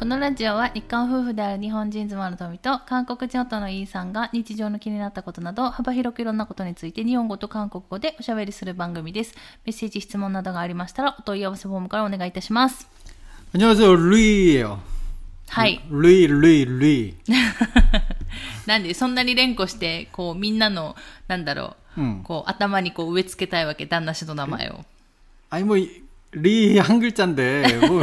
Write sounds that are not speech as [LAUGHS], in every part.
このラジオは日韓夫婦である日本人妻の富と韓国人夫のイーさんが日常の気になったことなど幅広くいろんなことについて日本語と韓国語でおしゃべりする番組です。メッセージ、質問などがありましたらお問い合わせフォームからお願いいたします。 안녕하세요, 루이예요. はい。 루이, 루이, 루이. [LAUGHS] なんでそんなに連呼して、こうみんなの、なんだろう、 음. こう頭にこう植え付けたいわけ、旦那氏の名前を。 아니 뭐 리 한 글자인데 뭐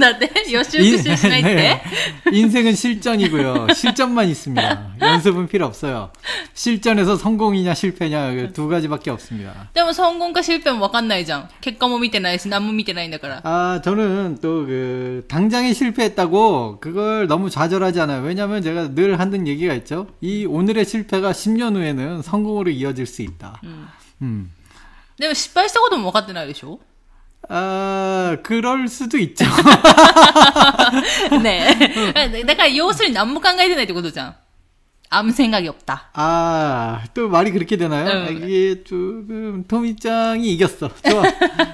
だって、予習復習しないって、 네. 인생은 실전이고요. 실전만 있습니다. 연습은 필요 없어요. 실전에서 성공이냐 실패냐 그두 가지밖에 없습니다. でも、성공か실패もわかんないじゃん。結果も見てないし、何も見てないんだから。 아, 저는 또 그 당장에 실패했다고 그걸 너무 좌절하지 않아요. 왜냐면 제가 늘 하는 얘기가 있죠. 이 오늘의 실패가 10년 후에는 성공으로 이어질 수 있다. うん。 음. でも、失敗したことも分かってないでしょ 아, 그럴 수도 있죠. [LAUGHS] 네. 내가 요것을 너무 깡가이드네, 이거죠. 아무 생각이 없다. 아, 또 말이 그렇게 되나요? 음. 아, 이게 조금 토미짱이 이겼어. 좋아.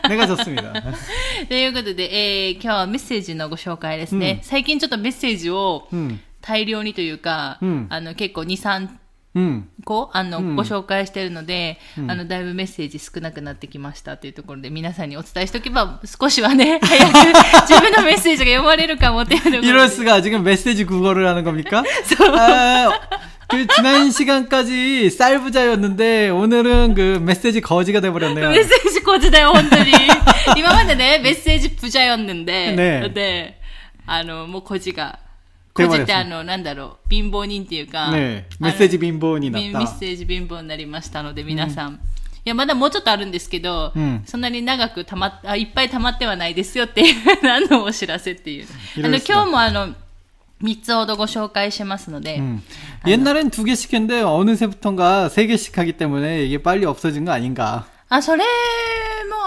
내가 졌습니다. [LAUGHS] 네, 이것도 네, 에, 今日はメッセージのご紹介ですね。うん、最近ちょっとメッセージを大量にというか、うん、あの、結構2、3 うん、こうあの、うん、ご紹介しているので、うん、あのだいぶメッセージ少なくなってきましたというところで皆さんにお伝えしておけば少しはね [LAUGHS] 早く自分のメッセージが読まれるかもという이럴수가지금메시지국어를하の겁니かそう。그 지난 시간까지 쌀 부자였는데 오늘은 그 메시지 거지가 돼버렸네 요. 메시지 거지다 혼들 [LAUGHS] 이. 이만한데 네 메시지 부자였는 데. 네. 네. あの、もう、こじが。手割れこじってあの、なんだろう、貧乏人っていうか、 네, あの 메시지 빈본이 メッ 났다. セージ貧乏になりましたので、皆さん。いや、まだもうちょっとあるんですけど、うんそんなに長くたまっあ、いっぱい溜まってはないですよっていう、何のお知らせっていう。あの、いろいろ今日もあの、3つほどご紹介しますので、 음. 옛날엔 두 개씩 했는데 어느새부턴가 세 개씩 하기 때문에 이게 빨리 없어진 거 아닌가. あ、それも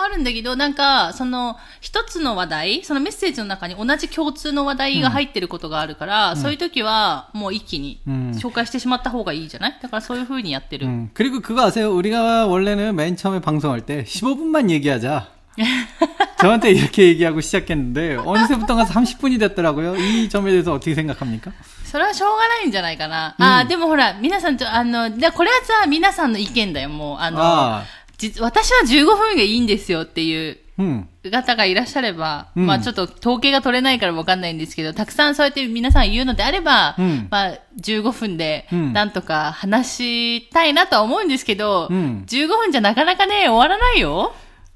あるんだけど、なんか、その、一つの話題、そのメッセージの中に同じ共通の話題が入ってることがあるから、そういう時は、もう一気にうん紹介してしまった方がいいじゃないだからそういう風にやってる。 음. 그리고 그거 아세요? 우리가 원래는 맨 처음에 방송할 때 15분만 얘기하자. [LAUGHS] 저한테 이렇게 얘기하고 시작했는데 어느새부턴가 30분이 됐더라고요. 이 점에 대해서 어떻게 생각합니까? それはしょうがないんじゃないかな。あーでもほら、皆さんちょ、あの、でこれはさ、皆さんの意見だよ、もう。あの、あ 実私は15分がいいんですよっていう 음. 方がいらっしゃれば、うんまあちょっと統計が取れないからわかんないんですけど、たくさんそうやって皆さん言うのであれば、うんまあ15分でうんなんとか話したいなとは思うんですけど、うん15分じゃなかなかね、終わらないよ。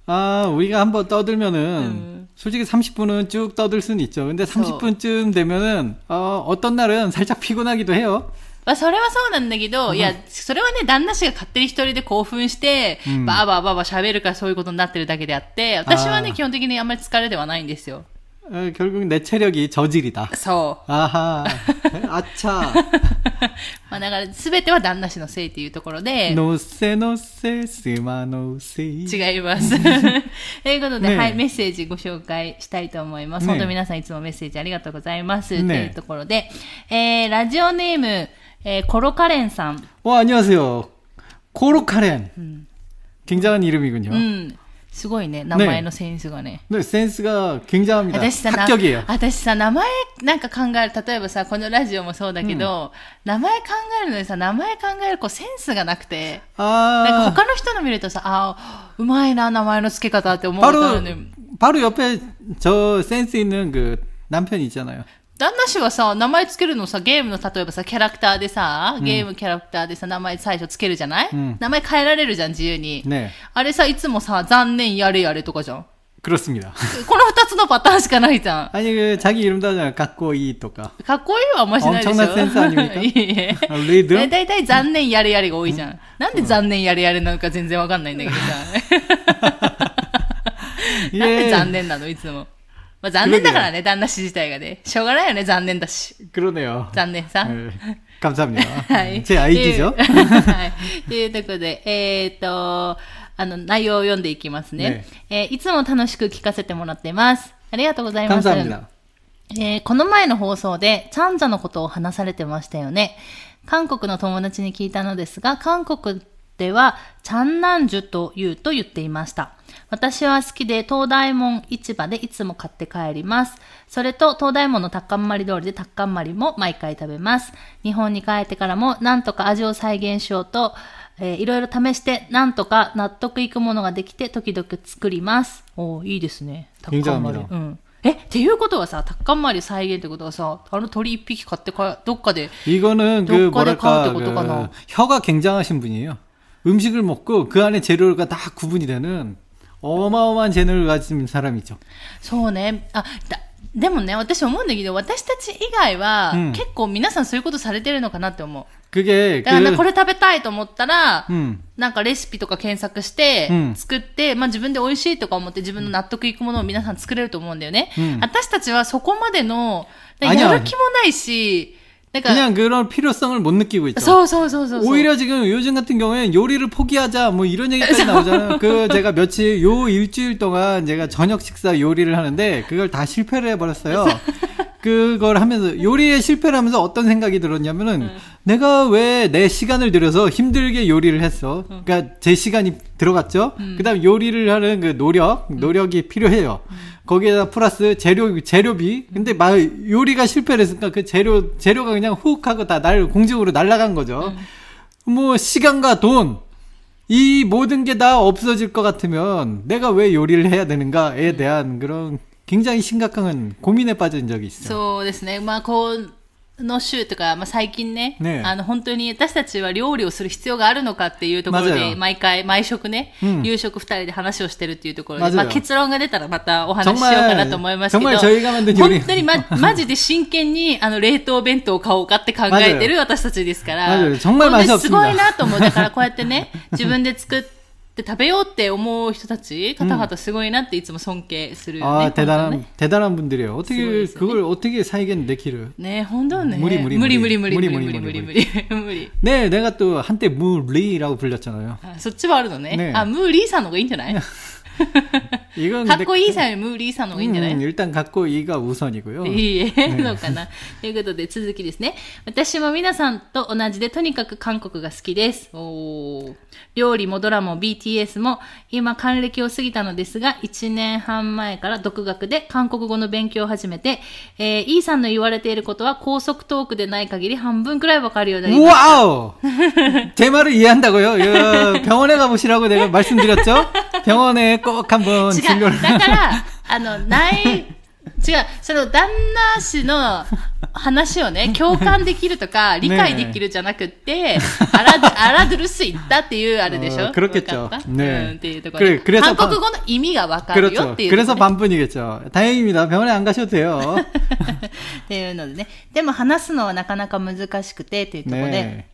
아, 우리가 한번 떠들면은 음. 솔직히 30분은 쭉 떠들 수는 있죠. 근데 30분쯤 되면은 어, 어떤 날은 살짝 피곤하기도 해요. まあ、それはそうなんだけど、いや、それはね、旦那氏が勝手に一人で興奮して、うんバーバーバーバー喋るからそういうことになってるだけであって、私はね、あー基本的にあんまり疲れではないんですよ。 어, 결국 내 체력이 저질이다. そう。 아하. 아차. [LAUGHS] まあ、だから、すべては旦那氏のせいっていうところで、 노세 노세 스마 노세. 違います。[LAUGHS] [LAUGHS] ということで、ねはい、メッセージご紹介したいと思います。ね本当皆さんいつもメッセージありがとうございます。ねというところで、えー、ラジオネーム、 えー、コロカレンさん。 와, 안녕하세요. 코로카렌. 굉장한 이름이군요. うん。すごいね、名前のセンスがね。 네, 센스가 굉장합니다. 私さ、な 합격이에요. 私さ、名前なんか考える、例えばさ、このラジオもそうだけど、名前考えるのにさ、名前考えるこうセンスがなくて、なんか 아, 他の人の見るとさ、あーうまいな、名前の付け方って思う 바로 のね。 바로 옆에 저 센스 있는 그 남편이 있잖아요. 旦那氏はさ、名前つけるのさ、ゲームの例えばさ、キャラクターでさ、ゲームキャラクターでさ、名前最初つけるじゃない、うん名前変えられるじゃん、自由に。 네. あれさ、いつもさ、残念やれやれとかじゃん。 그렇습니다. この二つのパターンしかないじゃん。 아니 그 자기 이름도 하잖아요. 갖고이 또까. かっこいいはあんましないでしょ。 엄청난 센스 아닙니까? いえいえ。 아, 리듬? だいたい残念やれやれが多いじゃん。なんで残念やれやれなのか全然わかんないんだけどさ。[LAUGHS] なんで残念なのいつも。 まあ残念だからね、旦那氏自体がね。しょうがないよね、残念だし。 그러네요. 残念さ。 네, 감사합니다. [LAUGHS] はい。 제 아이디죠. [LAUGHS] というはい。というところで、えっ、と、あの、内容を読んでいきますね。えーいつも楽しく聞かせてもらっています。ありがとうございます。 감사합니다. えーこの前の放送で、チャンジャのことを話されてましたよね。韓国の友達に聞いたのですが、韓国では、チャンナンジュというと言っていました。 私は好きで、東大門市場でいつも買って帰ります。それと、東大門のタッカンマリ通りでタッカンマリも毎回食べます。日本に帰ってからも、なんとか味を再現しようと、えーいろいろ試して、なんとか納得いくものができて、時々作ります。おーいいですね。タッカンマリ。 굉장합니다 うん。え、っていうことはさ、タッカンマリ再現ってことはさ、あの鳥一匹買ってか、どっかで、 이거는 그 녹과대 뭐랄까 카운트 그 어떡하나. 혀가 굉장하신 분이에요. 음식을 먹고 그 안에 재료가 다 구분이 되는 어마어마한 재능을 가진 사람이죠. そうね。あ、だ、でもね、私思うんだけど、私たち以外は、うん結構皆さんそういうことされてるのかなって思う。 그게 だからね、 그 これ食べたいと思ったら、 음, なんかレシピとか検索してうん、作って、まあ自分で美味しいとか思って自分の納得いくものを皆さん作れると思うんだよね。うん私たちはそこまでの、あにゃやる気もないし、 그러니까 그냥 그런 필요성을 못 느끼고 있죠. 서, 서, 서, 서, 오히려 지금 요즘 같은 경우에는 요리를 포기하자 뭐 이런 얘기까지 [LAUGHS] 나오잖아요. 그 제가 며칠 요 일주일 동안 제가 저녁 식사 요리를 하는데 그걸 다 실패를 해버렸어요. [LAUGHS] 그걸 하면서 요리에 실패를 하면서 어떤 생각이 들었냐면은 내가 왜 내 시간을 들여서 힘들게 요리를 했어. 그러니까 제 시간이 들어갔죠. 그다음 요리를 하는 그 노력, 노력이 필요해요. 거기에다 플러스 재료 재료비. 근데 막 요리가 실패를 했으니까 그 재료 재료가 그냥 훅 하고 다 날 공중으로 날아간 거죠. 뭐 시간과 돈. 이 모든 게 다 없어질 것 같으면 내가 왜 요리를 해야 되는가에 대한 그런 굉장히 심각한 고민에 빠진 적이 있어요. そうですね。まあ、この週とか、まあ、最近ねねあの、本当に私たちは料理をする必要があるのかっていうところで、まずよ毎回、毎食ね、うん夕食二人で話をしてるっていうところで、まずよまあ、結論が出たらまたお話ししようかなと思いますけど、 정말 저희가 만든 요리 本当にま、[LAUGHS] マジで真剣に、あの、冷凍弁当を買おうかって考えてる私たちですから、まずよ정말 本当 맛이 にすごい 없습니다 なと思う。だからこうやってね、自分で作って 食べようって思う人たち、方々すごいなっていつも尊敬するよね。 아 本当 대단한 ね 대단한 분들이에요. 어떻게 수고했어요. 그걸 어떻게 살겠는데 키를? ね本当ね。無理無理無理無理無理無理無無理理無理無無理理無[LAUGHS] 理無理。 네, 내가 또 한때 무리라고 불렸잖아요. あそっちはあるのね。ねあ、ムーリーさんの方がいいんじゃない [LAUGHS] 이건 갖고 이사요 무리사の方がいいんじゃない 음, 일단 갖고 이가 우선이고 요. かな.ということで続きですね。私も皆さんと同じでとにかく韓国が好きです。お料理もドラマも BTS も今還暦を過ぎたのですが、1年半前から独学で韓国語の勉強を始めて、えー、E さんの言われていることは高速トークでない限り半分くらいわかるようになりました。와우제말을이해한다고 요? 병원에가보시라고내가말씀드렸 죠? 병원에 꼭 한번違う。 진료를. だから、あの、ない、違う。その旦那氏の話をね、共[LAUGHS] 感できるとか、理解できるじゃなくって、アラド、アラドゥルス行ったっていうあれでしょあー그렇겠죠 わかったねうん、っていうところで。 그래그래서 韓国語の意味がわかるよ 그렇죠. っていう、 그래서 ね。 반분이겠죠. 다행입니다. 병원에 안 가셔도 돼요. っ[LAUGHS] ていうのでね。でも話すのはなかなか難しくて、っていうところで。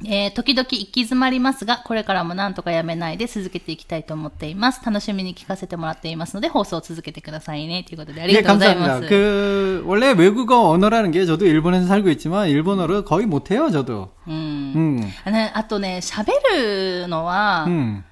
네. えー時々行き詰まりますが、これからもなんとかやめないで続けていきたいと思っています。楽しみに聞かせてもらっていますので、放送を続けてくださいね。ということで、あり 예, がとうございま 감사합니다. す。 그, 원래 외국어 언어라는 게 저도 일본에서 살고 있지만 일본어를 거의 못해요, 저도. うん。 음. あねあとね、喋るのは、 음.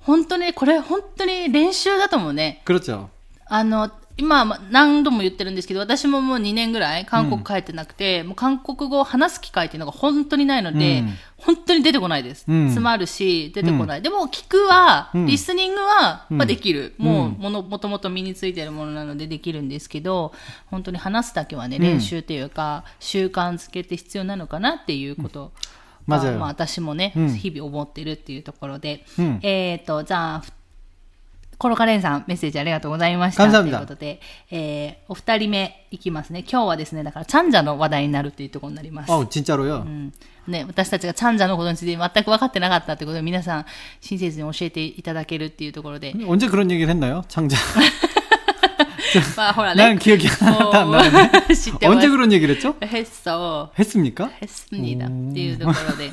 本当に、これ本当に練習だと思うね。 그렇죠. あの、 今、何度も言ってるんですけど、私ももう2年ぐらい韓国帰ってなくて、うん、もう韓国語を話す機会っていうのが本当にないので、うん、本当に出てこないです。うん、詰まるし、出てこない。でも、聞くは、リスニングは、まあできる。もう、もの、もともと身についてるものなのでできるんですけど、本当に話すだけはね、練習というか、習慣づけて必要なのかなっていうこと。まあ、まあ私もね、日々思ってるっていうところで、えっ、ー、と、じゃあ、コロカレンさん、メッセージありがとうございました。 감사합니다 ということで、えー、お二人目いきますね。今日はですね、だから、チャンジャの話題になるっていうところになります。 어, 진짜로요? うんね、私たちがチャンジャのことについて全く分かってなかったってことで、皆さん、親切に教えていただけるっていうところで、 [LAUGHS] 언제 그런 얘기를 했나요? 창자. [LAUGHS] まあほら 난 ね。 기억이 하나도 안 もう 나네. [LAUGHS] 知ってます 언제 그런 얘기를 했죠? 했어 했습니까? 했습니다. っていうところで。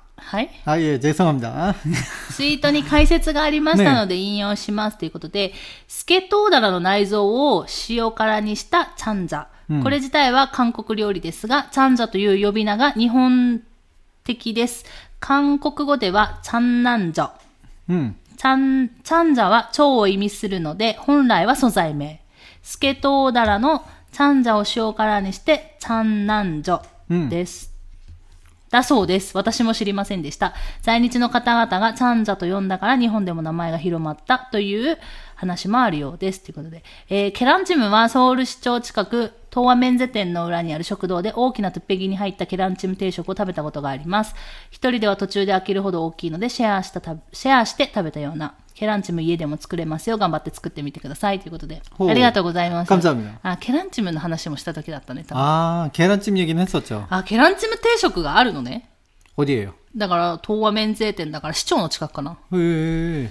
はい。 아, 예, 죄송합니다. [LAUGHS] ツイートに解説がありましたので引用しますということで、スケトウダラの内臓を塩辛にしたチャンジャ。これ自体は韓国料理ですが、チャンジャという呼び名が日本的です。韓国語ではチャンナンジョ。 음, チャン、チャンジャは腸を意味するので、本来は素材名。スケトウダラのチャンジャを塩辛にして、チャンナンジョです。 だそうです。私も知りませんでした。在日の方々がチャンジャと呼んだから日本でも名前が広まったという話もあるようです。ということで。えーケランチムはソウル市庁近く、東和メンゼ店の裏にある食堂で大きなトゥッペギに入ったケランチム定食を食べたことがあります。一人では途中で飽きるほど大きいのでシェアしたたシェアして食べたような。ケランチム家でも作れますよ。頑張って作ってみてください。ということで。ほうありがとうございます。 감사합니다. あ、ケランチムの話もした時だったね。多分 아, 계란찜 얘기는 했었죠. あ、ケランチム定食があるのね。 어디에요? だから、東和免税店だから市長の近くかな。 예,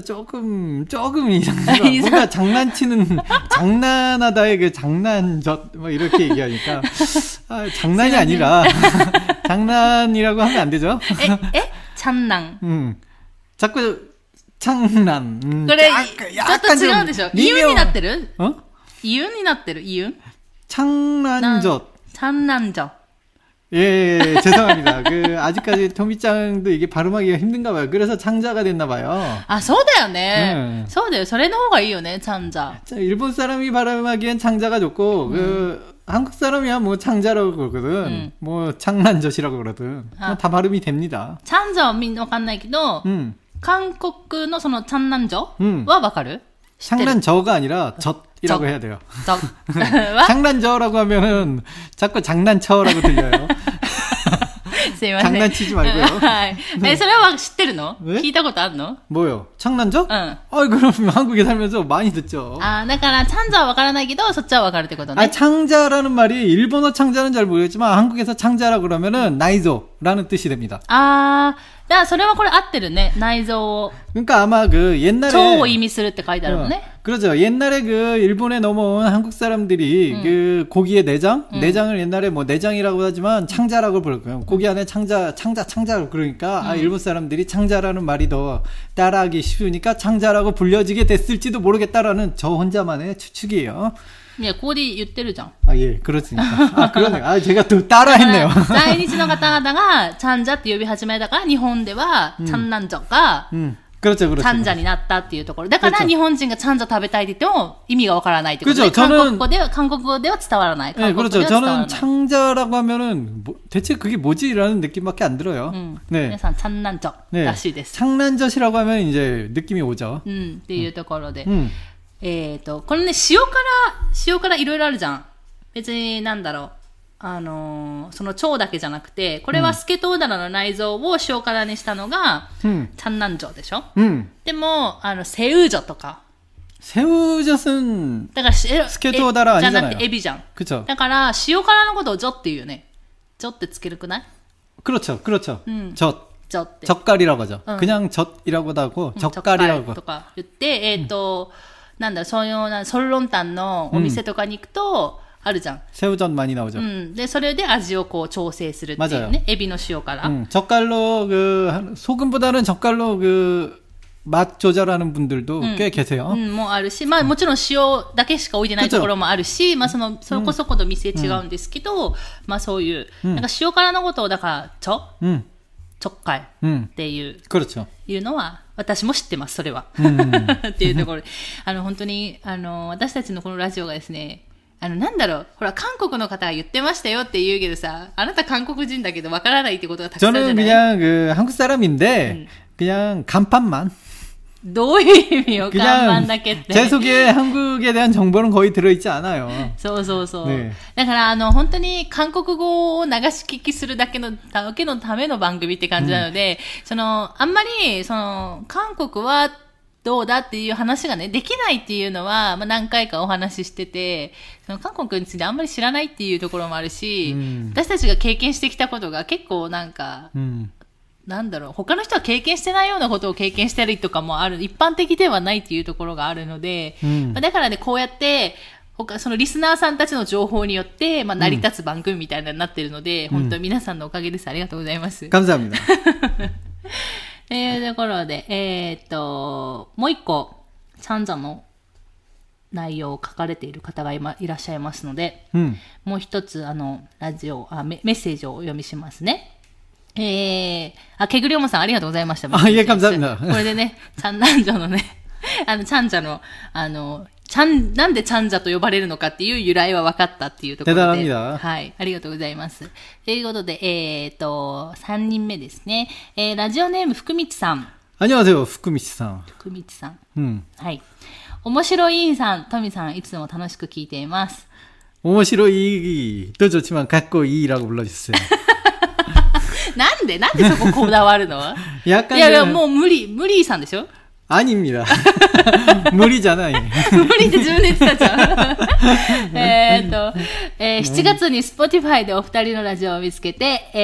조금 조금 이상해서 뭔가 장난치는 장난하다의 그 장난젓 뭐 이렇게 얘기하니까 아, 장난이 아니라 [LAUGHS] 장난이라고 하면 안 되죠? 에? 장난. 음. 자꾸 장난. 음, 그래. 약간, 좀 이윤이 났대를. 어? 이윤이 났대를. 이윤. 장난젓. 장난젓. チャンナンジョ。 예, 예, 죄송합니다. 그 아직까지 토미짱도 이게 발음하기가 힘든가 봐요. 그래서 창자가 됐나 봐요. あ、そうだよね。うんそうだよ。それの方がいいよね、チャンジャ。 자, 일본 사람이 발음하기엔 창자가 좋고 그 한국 사람이야 뭐 창자라고 그러거든. 음. 뭐 창란젓이라고 그러든. 아. 뭐다 발음이 됩니다. チャンジャはみんなわかんないけど、 음. 韓国のそのチャンナンジョうんはわかる 知ってる 창란저가 아니라 젖이라고 젖. 해야 돼요. ジョは 장난저라고 [LAUGHS] 하면은 자꾸 장난쳐라고 들려요. [LAUGHS] すいません。 장난치지 말고요. はい。え、それは知ってるのえ聞いたことあるの 뭐요? 창란저? うん。あ 아, 그럼 [LAUGHS] 한국에 살면서 많이 듣죠. ーだから、チャンジャはわからないけど、そっちはわかるってこと 아, ね。 창자라는 말이 일본어 창자는 잘 모르겠지만 한국에서 창자라 그러면은 나이조라는 뜻이 됩니다. あ ー、だからそれはこれ合ってるね。内臓を、 그러니까 아마 그 옛날에 腸を意味するって書いてあるのね。 어, 그렇죠. 옛날에 그 일본에 넘어온 한국 사람들이 그 고기의 내장, 내장을 옛날에 뭐 내장이라고 하지만 창자라고 부르고요. 고기 안에 창자, 창자, 창자 그러니까 아, 일본 사람들이 창자라는 말이 더 따라하기 쉬우니까 창자라고 불려지게 됐을지도 모르겠다라는 저 혼자만의 추측이에요. いや、ここで言ってるじゃん。 아 예, 그렇습니까? 아 그러네. 아 제가 또 따라했네요. 在日の方々が、チャンジャって呼び始めたから、日本では、チャンナンジョが、 음, 그렇죠, チ 그렇죠. ャンジャになったっていうところ。だからそうそう日本人がチャンジャ食べたいって言っても意味がわからないってことで、 그죠 韓 저는 国語では、韓国語では伝わらない。 네, 韓国語で 그렇죠. は伝わら 저는 ない。 창자라고 하면은 뭐, 대체 그게 뭐지라는 느낌밖에 안 들어요. うん。 네. 皆さん、チャンナンジョ 네. らしいです。 창란젓이라고 하면 이제 느낌이 오죠. うん。っていうところで。 음. えっ、と、これね、塩辛、塩辛いろいろあるじゃん。別になんだろう。あのーその腸だけじゃなくて、これはスケトウダラの内臓を塩辛にしたのが、 음. チャンナンジョでしょ 음. でも、あの、セウジョとか。 새우젓은 だからし、えスケトウダラえじゃなく 아니잖아요 てエビじゃん。 그렇죠. だから、塩辛のことをジョって言うよね。ジョってつけるくない 그렇죠. 그렇죠. 음. 젓. ジョって。 젓갈이라고 하죠. 응. 그냥 젓이라고도 하고 うん 젓갈이라고. とか言って、えっ、と、 なんだろう、そういうな、ソンロンタンのお店とかに行くと、あるじゃん。 새우젓 많이 나오죠. うん。で、それで味をこう調整するっていう 맞아요 ね。エビの塩辛。 음, 젓갈로 그 한- 소금보다는 젓갈로 그 맛 조절하는 분들도 꽤 계세요. うん、もあるし、まあもちろん塩だけしか置いてないところもあるし、まあその、そこそこの店違うんですけど、まあそういう、なんか塩辛のことを、だから、ちょ 음. ちょっかいっ 음, ていう 그렇죠. いうのは、私も知ってます、それは。 음, [LAUGHS] っていうところで。あの、本当に、あの、私たちのこのラジオがですね、あの、なんだろう、ほら、韓国の方が言ってましたよって言うけどさ、あなた韓国人だけどわからないってことがたくさんあるじゃ 저는 ない 그냥 그 한국 사람인데 음. 그냥 간판만 どういう意味よ、看板 그냥 だけって。 제 속에 한국에 대한 정보는 거의 들어있지 않아요. そうそうそう。ねだから、あの、本当に韓国語を流し聞きするだけの、だけのための番組って感じなので、その、あんまり、その、韓国はどうだっていう話がね、できないっていうのは、まあ、何回かお話ししてて、その韓国についてあんまり知らないっていうところもあるし、うん私たちが経験してきたことが結構なんか、 음, なんだろう、他の人は経験してないようなことを経験したりとかもある、一般的ではないっていうところがあるので、うん、まあ、だからね、こうやって、他、そのリスナーさんたちの情報によって、まあ、成り立つ番組みたいなになってるので、うん、本当皆さんのおかげです。ありがとうございます。感謝みんな。[LAUGHS] えー、ところで、えー、っと、もう一個、三座の内容を書かれている方が今いらっしゃいますので、うん、もう一つ、あの、ラジオ、あメメッセージをお読みしますね。えー、あ、けぐりおもさんありがとうございました。あいえ감사합니다 これでね、チャンナンジャのね、[LAUGHS] あの、チャンジャの、あの、ちゃん、なんでチャンジャと呼ばれるのかっていう由来は分かったっていうところで。 대단합니다 はい。ありがとうございます。ということで、えーっと、3人目ですね。えー、ラジオネーム福光さん。 안녕하세요, 후쿠미씨さん. 福光さん。 음, はい。面白いさん、トミさん、いつも楽しく聞いています。 오모시로이도 좋지만 갖고 이라고 불러주세요. なんでなんでそここだわるの？[LAUGHS] いやいやいや、もう無理、無理さんでしょ？アニメだ。[LAUGHS] 無理じゃない。[LAUGHS] 無理って自分で言ってたじゃん。えっと、えー、7月に Spotify でお二人のラジオを見つけて、え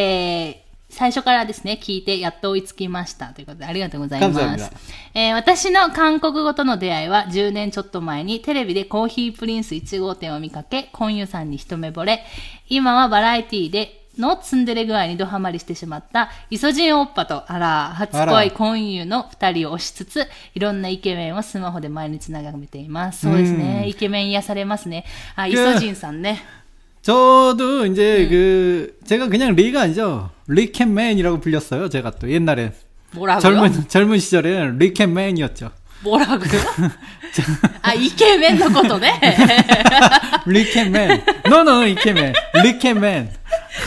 ー、最初からですね、聞いてやっと追いつきました。ということで、ありがとうございます。えー、私の韓国語との出会いは10年ちょっと前にテレビでコーヒープリンス1号店を見かけ、コンユさんに一目惚れ、今はバラエティーでのツンデレ具合にドハマりしてしまった、イソジンオッパと、あら、初あら恋コンユの二人を推しつつ、いろんなイケメンをスマホで毎日眺めています。そうですね。イケメン癒されますね。あ、イソジンさんね。 저도 이제 그 제가 그냥 리가 아니죠. 리캔맨이라고 불렸어요. 제가 또 옛날에 뭐라고요? 젊은 젊은 시절에는 리캔맨이었죠. 뭐라고요? [LAUGHS] 아, 이케맨 のことね。 [LAUGHS] 리캔맨. 너너 이케맨. 리캔맨.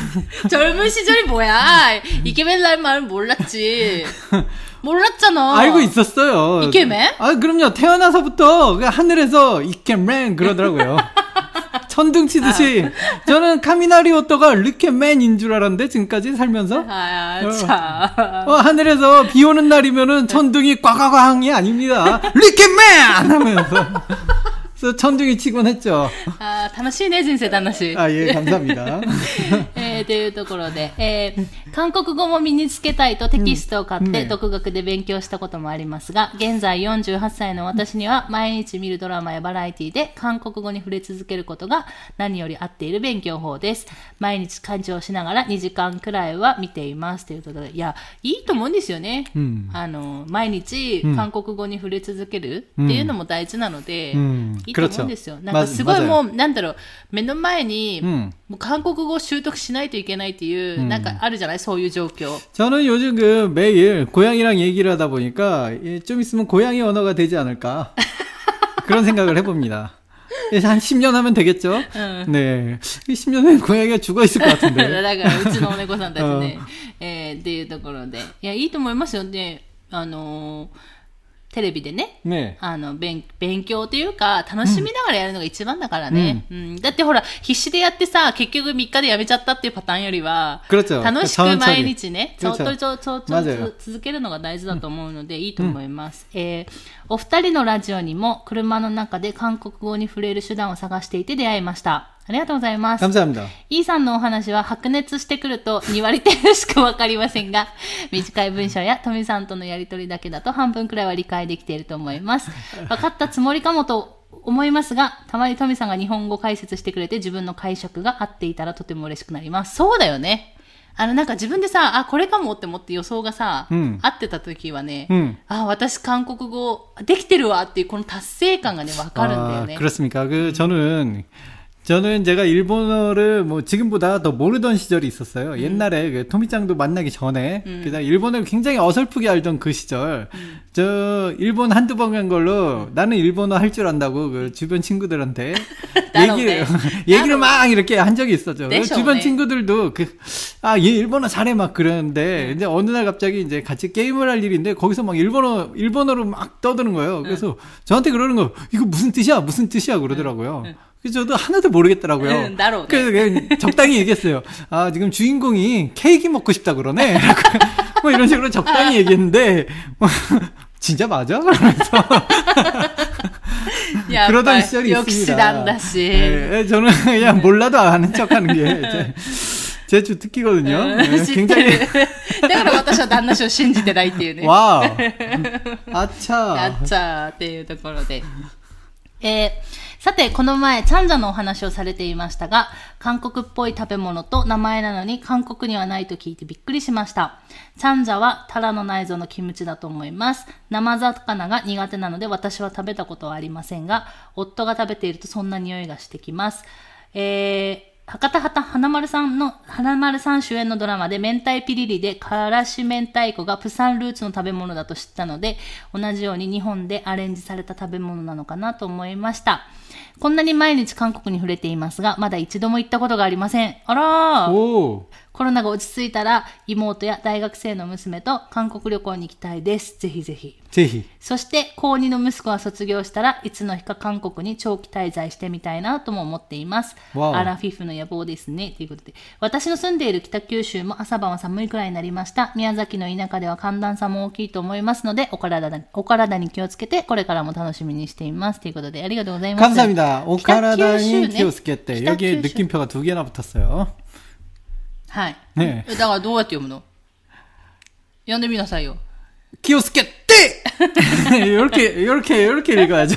[LAUGHS] 젊은 시절이 뭐야? 이케맨 날 말은 몰랐지. 몰랐잖아. 알고 있었어요. 이케맨? 아 그럼요. 태어나서부터 그 하늘에서 이케맨 그러더라고요. [LAUGHS] 천둥 치듯이 저는 카미나리 오토가 리캔맨인 줄 알았는데 지금까지 살면서 아, 어. 참. 어, 하늘에서 비 오는 날이면은 천둥이 꽉꽉꽉이 아닙니다. 리켓맨! 하면서. 그래서 천둥이 치곤 했 죠. 아, 楽しいね,人生楽しい. 아, 예, 감사합니 다. [LAUGHS] え,というところで、えー、韓国語も身につけたいとテキストを買って、独学で勉強したこともありますが、現在48歳の私には毎日見るドラマやバラエティで韓国語に触れ続けることが何より合っている勉強法です。毎日感情しながら2時間くらいは見ていますということで、いや、いいと思うんですよね。うん、あの、毎日韓国語に触れ続けるっていうのも大事なので、うん。いいと思うんですよ。 그렇죠 なんかすごいまもう、なんだろう、目の前に、うんもう韓国語を習得しないといけないっていう、うんなんかあるじゃないそういう状況。 저는 요즘 그 매일 고양이랑 얘기를 하다 보니까 예, 좀 있으면 고양이 언어가 되지 않을까. [LAUGHS] 그런 생각을 해봅니다. 예, 한 10년 하면 되겠죠? 응. 네. 10년 후에 고양이가 죽어 있을 것 だ 같은데. [LAUGHS] から、うちのお猫さんたちね、[LAUGHS] えーっていうところで。いや、いいと思いますよね。あのー テレビでね、ね。あの勉勉強というか、楽しみながらやるのが一番だからね、うん、うん、だってほら、必死でやってさ、結局3日でやめちゃったっていうパターンよりは、楽しく毎日ね、ちょとちょっと続けるのが大事だと思うので、いいと思います、うん、えー、お二人のラジオにも、車の中で韓国語に触れる手段を探していて出会いました。ありがとうございます。 감사합니다. E さんのお話は白熱してくると2割程度しかわかりませんが、[LAUGHS] 短い文章や富さんとのやりとりだけだと半分くらいは理解できていると思います。分かったつもりかもと思いますが、たまに富さんが日本語解説してくれて自分の解釈が合っていたらとても嬉しくなります。そうだよね。あの、なんか自分でさ、あ、これかもって思って予想がさ、うん合ってた時はね、うんあ、私韓国語できてるわっていうこの達成感がね、わかるんだよ 아, ね。 그렇습니까? 그 저는 저는 제가 일본어를 뭐 지금보다 더 모르던 시절이 있었어요. 음. 옛날에 그 토미짱도 만나기 전에 그다음 일본어를 굉장히 어설프게 알던 그 시절. 음. 저 일본 한두 번 간 걸로 나는 일본어 할 줄 안다고 그 주변 친구들한테 [LAUGHS] 얘기를 [LAUGHS] [LAUGHS] 얘기를 막 이렇게 한 적이 있었죠. 주변 친구들도 그 아 얘 일본어 잘해 막 그랬는데, 이제 어느 날 갑자기 이제 같이 게임을 할 일인데 거기서 막 일본어 일본어로 막 떠드는 거예요. 그래서 저한테 그러는 거 이거 무슨 뜻이야 무슨 뜻이야 그러더라고요. 그래서 저도 하나도 모르겠더라고요. 응, 나로. 네. 그래서 그냥 적당히 얘기했어요. 아, 지금 주인공이 케이크 먹고 싶다 그러네. [LAUGHS] 뭐 이런 식으로 적당히 얘기했는데, 뭐, 진짜 맞아? 그러면서. [LAUGHS] 그러던 시절이 よく知 있습니다. らんだし。 네, 저는 그냥 몰라도 아는 척하는 게 [LAUGHS] 제 주 특기거든요. うん 네, 知って 굉장히 る。[LAUGHS] だから私は旦那氏を信じてないっていうね。 와우. や 아차. っちゃーっていうところで。えー さて、この前、チャンジャのお話をされていましたが、韓国っぽい食べ物と名前なのに韓国にはないと聞いてびっくりしました。チャンジャはタラの内臓のキムチだと思います。生魚が苦手なので私は食べたことはありませんが、夫が食べているとそんな匂いがしてきます。えー博多旗花丸さんの、花丸さん主演のドラマで明太ピリリでからし明太子がプサンルーツの食べ物だと知ったので、同じように日本でアレンジされた食べ物なのかなと思いました。こんなに毎日韓国に触れていますが、まだ一度も行ったことがありません。あらー 오. コロナが落ち着いたら妹や大学生の娘と韓国旅行に行きたいです。ぜひぜひ。 제희. そして、高2の息子が卒業したらいつの日か韓国に長期滞在してみたいなとも思っています。わおアラフィフの野望ですね。ということで。私の住んでいる北九州も朝晩は寒いくらいになりました。宮崎の田舎では寒暖差も大きいと思いますので、お体にお体に気をつけて、これからも楽しみにしています。ということで、ありがとうございます。 감사합니다. 오카라다니 네. 키오스케 여기에 키오슈. 느낌표가 두 개나 붙었어요. はい。ねだからどうやって読むの読んでみなさいよ。 키오스케 떼! [LAUGHS] 이렇게 이렇게 이렇게 읽어야죠.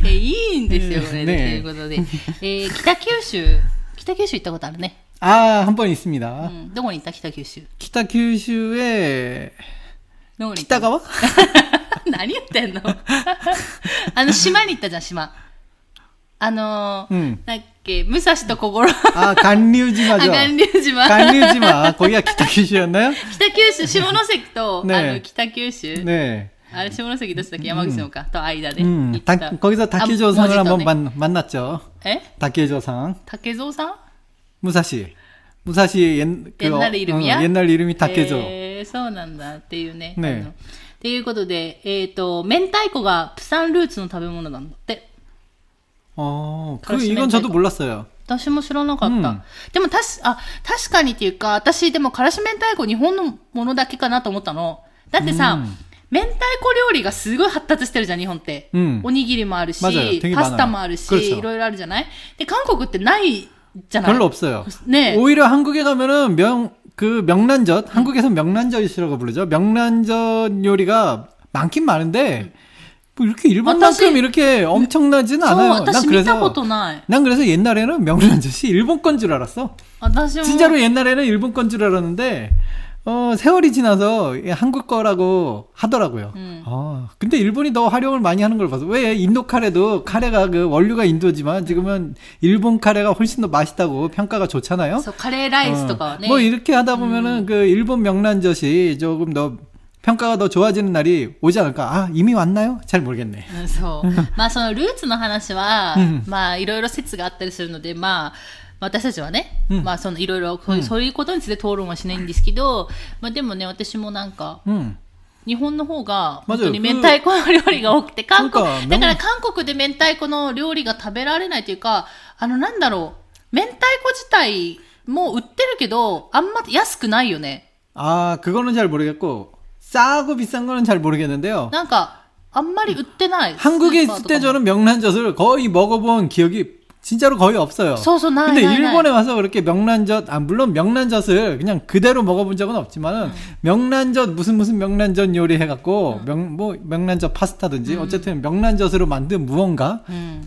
[LAUGHS] えいいんですよ、これで。ねということで。えー北九州、北九州行ったことあるね。 아, 한 번 う 있습니다. ん。どこに行った北九州。 北九州에 どこに行った 北川? [LAUGHS] 何言ってんのあの、島に行ったじゃん、島。あのー、うんなんだっ け、武蔵と小五郎。 아, あ、 간류지마죠. 巌流島。 간류지마. 거기가北九州였나요? 北九州、下関と、[LAUGHS] ねあの、北九州。 네. あれ、下関どっちだっけ山口のか、と間で。 음, 行った 다, 거기서 あ 다케조상을 文字と 한번 ね 만, 만났죠. え 다케조상. 竹蔵さん 무사시. 무사시 옛, 그, 옛날 이름이야? 응, 옛날 이름이 다케조. えーそうなんだっていうね。ねあのっていうことで、えっ、と、明太子がプサンルーツの食べ物なんだって。 어, 그, 가르치면 이건 저도 되고. 몰랐어요. 私も知らなかった。うんでもたし、あ、確かにっていうか、私でもからし明太子日本のものだけかなと思ったの。だってさ、うん明太子料理がすごい発達してるじゃん、日本って。うんおにぎりもあるし、 맞아요 되게 パスタもあるし、 많아요 いろいろあるじゃないで、韓国ってないじゃない 별로 없어요. 네. 오히려 한국에 가면은 명, 그 명란젓, 한국에서 명란젓이라고 부르죠. 명란젓 요리가 많긴 많은데, 뭐 이렇게 일본만큼 이렇게 엄청나진 않아요. 난 그래서 난 그래서 옛날에는 명란 젓이 일본 건 줄 알았어. 진짜로 옛날에는 일본 건 줄 알았는데 어, 세월이 지나서 한국 거라고 하더라고요. 음. 아, 근데 일본이 더 활용을 많이 하는 걸 봐서 왜 인도 카레도 카레가 그 원류가 인도지만 지금은 일본 카레가 훨씬 더 맛있다고 평가가 좋잖아요. 그래서 카레 라이스도 어, 네. 뭐 이렇게 하다 보면은 음. 그 일본 명란젓이 조금 더 평가가 더 좋아지는 날이 오지 않을까? 아, 이미 왔나요? 잘 모르겠네. うんそう。まあそ[LAUGHS] のルーツの話はうん、まあいろいろ説があったりするので、まあ、私たちはね、うんまあそのいろいろそういうそういうことについて討論はしないんですけど、まあでもね、私もなんか、 음. 日本の方が、 맞아요 本当に明太子の料理が多くて、韓国、そうかだから韓国で明太子の料理が食べられないというか、あのなんだろう、明太子自体も売ってるけど、あんま安くないよね。 아, 그거는 잘 모르겠고 싸고 비싼 거는 잘 모르겠는데요. 그러니까 암말이 으때나 한국에 있을 때 저는 명란젓을 거의 먹어본 기억이 진짜로 거의 없어요. 근데 일본에 와서 그렇게 명란젓, 아 물론 명란젓을 그냥 그대로 먹어본 적은 없지만은 명란젓 무슨 무슨 명란젓 요리 해갖고 명뭐 명란젓 파스타든지 어쨌든 명란젓으로 만든 무언가. 음.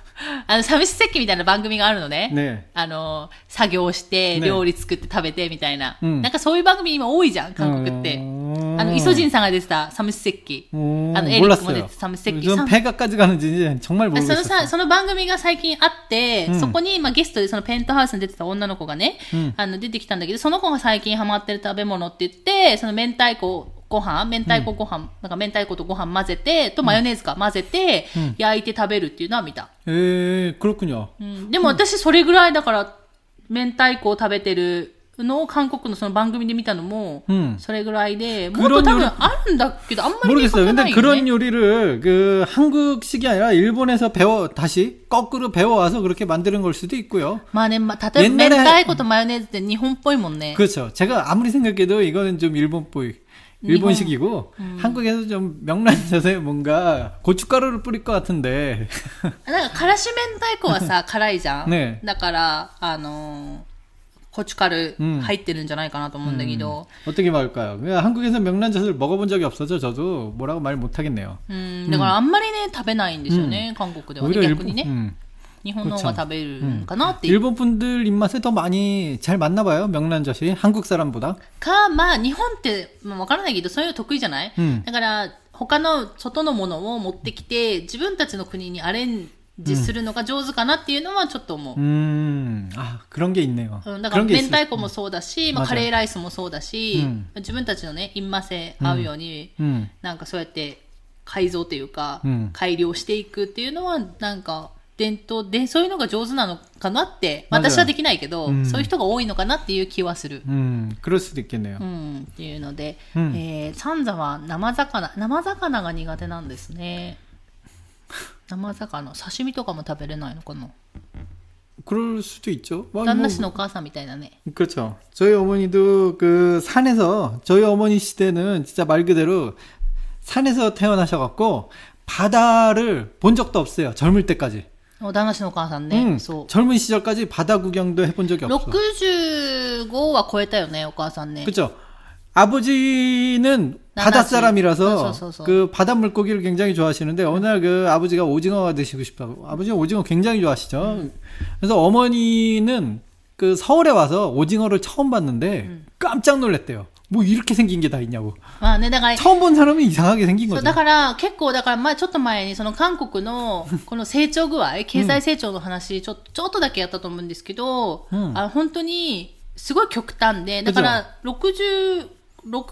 あの、サムシ石器みたいな番組があるのね。 네. あの、作業して、ね料理作って食べてみたいな。うんなんかそういう番組今多いじゃん、韓国って。 음. あの、イソジンさんが出てたサムシ石器。 음, 아, 에릭 몰랐어요. 모델 삼 새끼, 전 삼- 폐가까지 가는지 정말 その 모르겠어요. さ、その番組が最近あって、うんそこに、まあ、ゲストでそのペントハウスに出てた女の子がね、うんあの、出てきたんだけど、その子が最近ハマってる食べ物って言って、その明太子 ご飯、明太子ご飯、なんか明太子とご飯混ぜて、とマヨネーズか混ぜて、うん焼いて食べるっていうのは見た。 에, 그렇군요. うん、でも私それぐらいだから、明太子を食べてるのを韓国のその番組で見たのも、 음. それぐらいで、もっ 그런 と多分 요리 あるんだけど、あんまり見か 모르겠어요. けな 근데 いよ、ね。 그런 요리를 그 한국식이 아니라 일본에서 배워 다시 거꾸로 배워와서 그렇게 만드는 걸 수도 있고요. まあね、まあ、例えば明 옛날에 太子とマヨネーズって日本っぽいもんね。 그렇죠. 제가 아무리 생각해도 이거는 좀 일본보이 일본식이고 한국에서 좀 명란젓에 뭔가 [LAUGHS] 고춧가루를 뿌릴 것 같은데 なんか、からし明太子はさ、辛いじゃん。ねだから、あのー、コチュカルうん入ってるんじゃないかなと思うんだけど、 어떻게 말할까요? 그냥 한국에서 명란젓을 먹어본 적이 없어서 저도 뭐라고 말 못하겠네요. うん、だからあんまりね、食べないんですよね、韓国ではね。 오히려 逆に 일본, ね。 음, 日本の方が食べるんかなっていう。 일본 분들 입맛에 더 많이 잘 맞나 봐요. 명란젓이 한국 사람보다. か、まあ、日本って、まあ、わからないけど、そういうの得意じゃない、うんだから、他の外のものを持ってきて、自分たちの国にアレンジするのが上手かなっていうのはちょっと思う。 음, 아 그런 게 있네요. うん、だから 그런 게 明 있어요. 太子もそうだし、まあ、 맞아요 カレーライスもそうだし、うん自分たちのね、インマセ合うように、 음, なんかそうやって改造というか、うん改良していくっていうのは、なんか 伝統で、そういうのが上手なのかなって、 맞아요 私はできないけど、うんそういう人が多いのかなっていう気はする。 음, 그럴 수도 있겠네요. うん、っていうので、うんえー、サンザは生魚、生魚が苦手なんですね。生魚、刺身とかも食べれないのかな 그럴 수도 있죠. 뭐, 旦 뭐, 那氏のお母さんみたいだね。 그렇죠. 저희 어머니도 그 산에서 저희 어머니 시대는 진짜 말 그대로 산에서 태어나셔갖고 바다를 본 적도 없어요. 젊을 때까지. お旦那氏のお母さんね。 음, そう。 젊은 시절까지 바다 구경도 해본 적이 없어. 65は超えたよね、お母さんね。 그렇죠. 아버지는 바다 나나지. 사람이라서 어, 서, 서, 서. 그 바다 물고기를 굉장히 좋아하시는데 어느 날 그 아버지가 오징어가 드시고 싶다고 아버지가 오징어 굉장히 좋아하시죠. 그래서 어머니는 그 서울에 와서 오징어를 처음 봤는데 깜짝 놀랐대요. 뭐 이렇게 생긴 게 다 있냐고. まあね、だから、 처음 본 사람이 이상하게 생긴 そう 거죠. だから結構、だから前、ちょっと前にその韓国のこの成長具合、経済成長の話、ちょちょっとだけやったと思うんですけど、うんあ本当にすごい極端で、だから66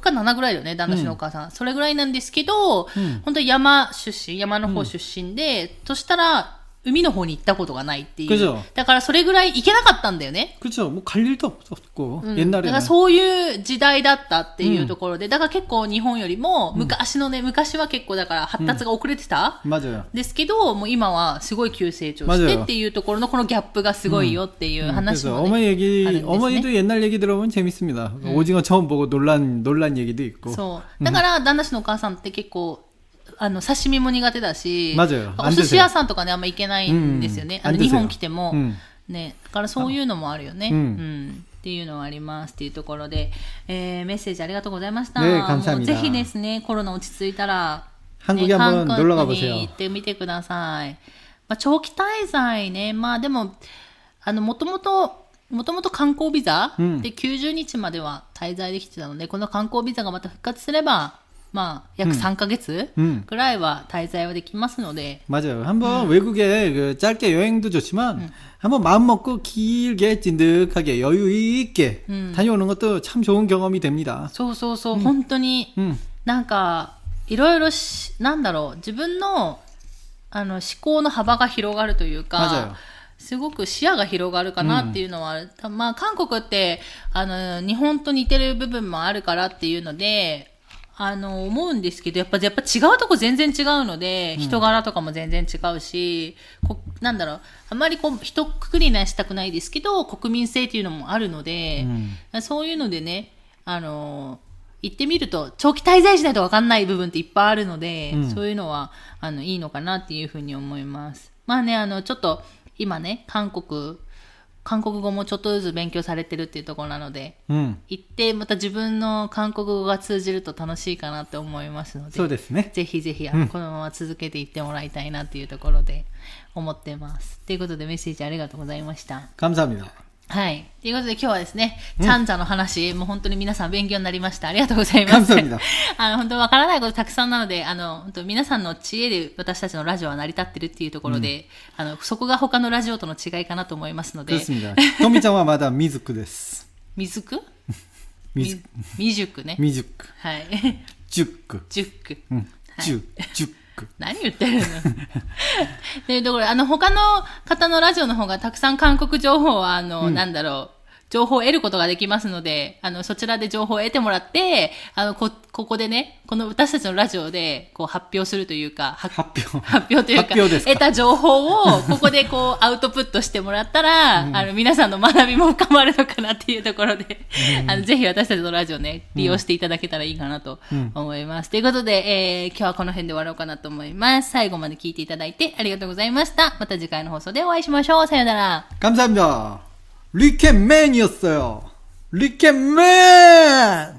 か7ぐらいだよね、旦那氏のお母さん。それぐらいなんですけど、うん本当に山出身、山の方出身で、そしたら、 海の方に行ったことがないっていう。 그죠 だからそれぐらい行けなかったんだよね。 그렇죠. 뭐 갈 일도 없었고 うんだか 옛날에는 らそういう時代だったっていうところで、だから結構日本よりも昔のね、昔は結構だから発達が遅れてた、 맞아요. ですけど、もう今はすごい急成長し 맞아요 てっていうところのこのギャップがすごいよっていう話 그래서 も、ね 어머니 얘기 하는 데스네. 어머니도 옛날 얘기 들어보면 재밌습니다. 오징어 처음 보고 놀란 놀란 얘기도 있고. そう。だから、旦那氏のお母さんって結構、 あの刺身も苦手だしお寿司屋さんとかねあんま行けないんですよね、あの日本来ても、ねだからそういうのもあるよね。うん、っていうのはありますっていうところで、えー、メッセージありがとうございました、もうぜひですねコロナ落ち着いたら、ね、韓国に行ってみてください、まあ、長期滞在ね。まあでもあのもともともともと観光ビザで90日までは滞在できてたので、この観光ビザがまた復活すれば、まあ、約3ヶ月 음. くらいは滞在はできますので、 맞아요. 한번 외국에 그 짧게 여행도 좋지만 한번 마음 먹고 길게 찐득하게 여유 있게 다녀오는 것도 참 좋은 경험이 됩니다. そうそうそう、本当に、 음. なんか、いろいろし、なんだろう、自分の、あの、思考の幅が広がるという맞아요 か、すごく視野が広がるかなっていうのはある、まあ、韓国って、あの、日本と似てる部分もあるからっていうので、 あの、思うんですけど、やっぱ、やっぱ違うとこ全然違うので、人柄とかも全然違うし、こなんだろう、あまりこう、一括りにはしたくないですけど、国民性っていうのもあるので、そういうのでね、あの、行ってみると、長期滞在しないと分かんない部分っていっぱいあるので、うん。そういうのは、あの、いいのかなっていうふうに思います。まあね、あの、ちょっと、今ね、韓国、韓国語もちょっとずつ勉強されてるっていうところなので、うん。行ってまた自分の韓国語が通じると楽しいかなって思いますので、そうですね。ぜひぜひあのこのまま続けていってもらいたいなっていうところで思ってます。ということでメッセージありがとうございました。 감사합니다. はい。ということで今日はですね、ちゃんちゃの話、もう本当に皆さん勉強になりました。ありがとうございます。[LAUGHS] あの、本当わからないことたくさんなので、あの、本当皆さんの知恵で私たちのラジオは成り立ってるっていうところで、うん、あの、そこが他のラジオとの違いかなと思いますので。とみちゃんはまだ未熟です。未熟未熟ね。未熟。はい。[LAUGHS] 熟。熟。うん。熟。熟。 크. 何言ってるの？[LAUGHS] で、だから、あの、他の方のラジオの方がたくさん韓国情報は、あの、なんだろう、情報を得ることができますので、あの、そちらで情報を得てもらって、あの、こ、ここでね、この私たちのラジオで、こう、発表するというか、は 発表発表というか、発表ですか得た情報を、ここでこう、[LAUGHS] アウトプットしてもらったら、あの、皆さんの学びも深まるのかなっていうところで、あの、ぜひ私たちのラジオね、利用していただけたらいいかなと思います。ということで、えー、今日はこの辺で終わろうかなと思います。最後まで聞いていただいてありがとうございました。また次回の放送でお会いしましょう。さようなら。 감사합니다. 리켓맨이었어요. 리켓맨!